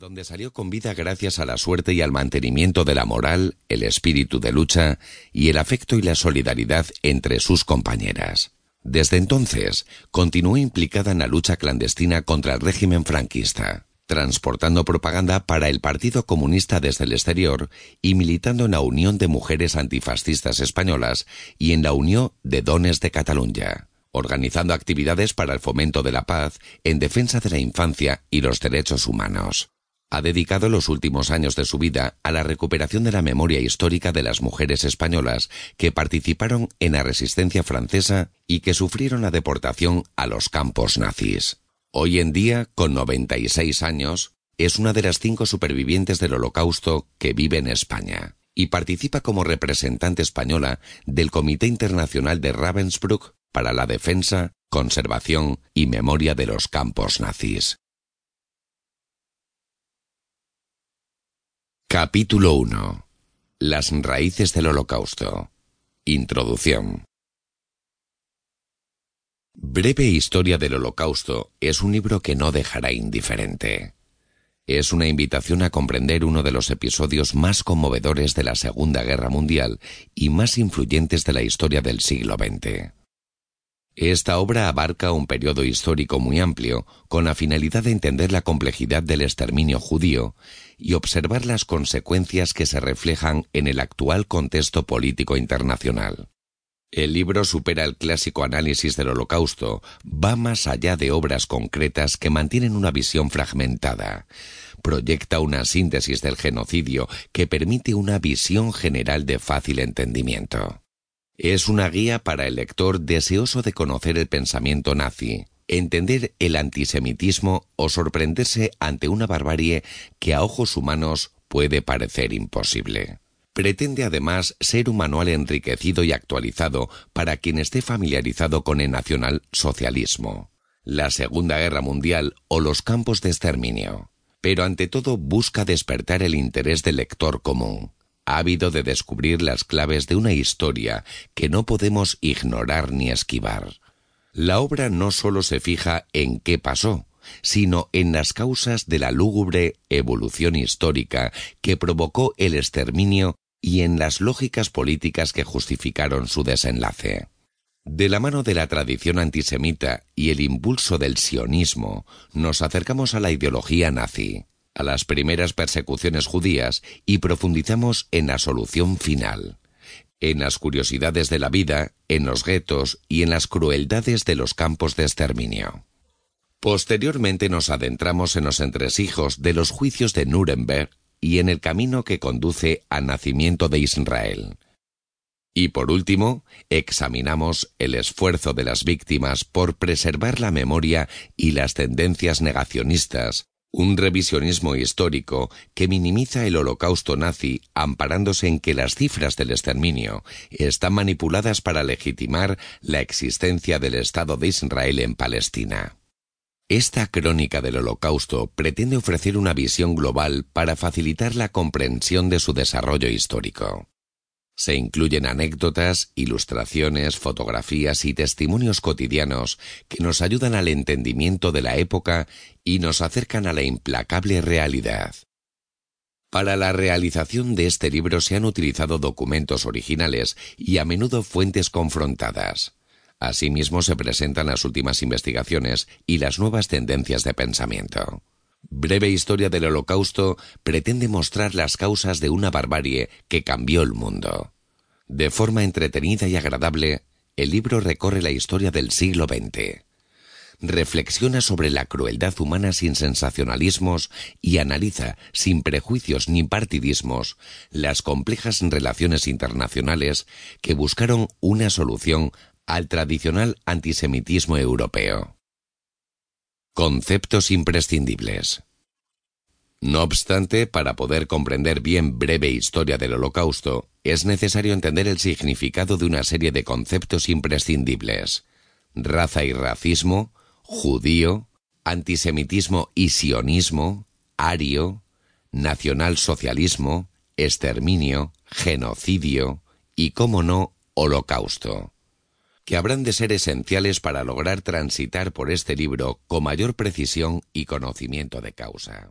donde salió con vida gracias a la suerte y al mantenimiento de la moral, el espíritu de lucha y el afecto y la solidaridad entre sus compañeras. Desde entonces, continuó implicada en la lucha clandestina contra el régimen franquista, transportando propaganda para el Partido Comunista desde el exterior y militando en la Unión de Mujeres Antifascistas Españolas y en la Unión de Dones de Cataluña organizando actividades para el fomento de la paz en defensa de la infancia y los derechos humanos ha dedicado los últimos años de su vida a la recuperación de la memoria histórica de las mujeres españolas que participaron en la resistencia francesa y que sufrieron la deportación a los campos nazis. Hoy en día, con 96 años, es una de las cinco supervivientes del Holocausto que vive en España y participa como representante española del Comité Internacional de Ravensbrück para la defensa, conservación y memoria de los campos nazis. Capítulo 1. Las raíces del Holocausto. Introducción. Breve Historia del Holocausto es un libro que no dejará indiferente. Es una invitación a comprender uno de los episodios más conmovedores de la Segunda Guerra Mundial y más influyentes de la historia del siglo XX. Esta obra abarca un periodo histórico muy amplio, con la finalidad de entender la complejidad del exterminio judío y observar las consecuencias que se reflejan en el actual contexto político internacional. El libro supera el clásico análisis del holocausto, va más allá de obras concretas que mantienen una visión fragmentada, proyecta una síntesis del genocidio que permite una visión general de fácil entendimiento. Es una guía para el lector deseoso de conocer el pensamiento nazi, entender el antisemitismo o sorprenderse ante una barbarie que a ojos humanos puede parecer imposible. Pretende además ser un manual enriquecido y actualizado para quien esté familiarizado con el nacionalsocialismo, la Segunda Guerra Mundial o los campos de exterminio. Pero ante todo busca despertar el interés del lector común, ávido de descubrir las claves de una historia que no podemos ignorar ni esquivar. La obra no sólo se fija en qué pasó, sino en las causas de la lúgubre evolución histórica que provocó el exterminio y en las lógicas políticas que justificaron su desenlace. De la mano de la tradición antisemita y el impulso del sionismo, nos acercamos a la ideología nazi, a las primeras persecuciones judías y profundizamos en la solución final en las curiosidades de la vida, en los guetos y en las crueldades de los campos de exterminio. Posteriormente nos adentramos en los entresijos de los juicios de Nuremberg y en el camino que conduce al nacimiento de Israel. Y por último, examinamos el esfuerzo de las víctimas por preservar la memoria y las tendencias negacionistas un revisionismo histórico que minimiza el holocausto nazi amparándose en que las cifras del exterminio están manipuladas para legitimar la existencia del Estado de Israel en Palestina. Esta crónica del holocausto pretende ofrecer una visión global para facilitar la comprensión de su desarrollo histórico. Se incluyen anécdotas, ilustraciones, fotografías y testimonios cotidianos que nos ayudan al entendimiento de la época y nos acercan a la implacable realidad. Para la realización de este libro se han utilizado documentos originales y a menudo fuentes confrontadas. Asimismo se presentan las últimas investigaciones y las nuevas tendencias de pensamiento. Breve historia del Holocausto pretende mostrar las causas de una barbarie que cambió el mundo. De forma entretenida y agradable, el libro recorre la historia del siglo XX. Reflexiona sobre la crueldad humana sin sensacionalismos y analiza, sin prejuicios ni partidismos, las complejas relaciones internacionales que buscaron una solución al tradicional antisemitismo europeo. Conceptos imprescindibles. No obstante, para poder comprender bien breve historia del Holocausto, es necesario entender el significado de una serie de conceptos imprescindibles. Raza y racismo, judío, antisemitismo y sionismo, ario, nacionalsocialismo, exterminio, genocidio y, como no, holocausto que habrán de ser esenciales para lograr transitar por este libro con mayor precisión y conocimiento de causa.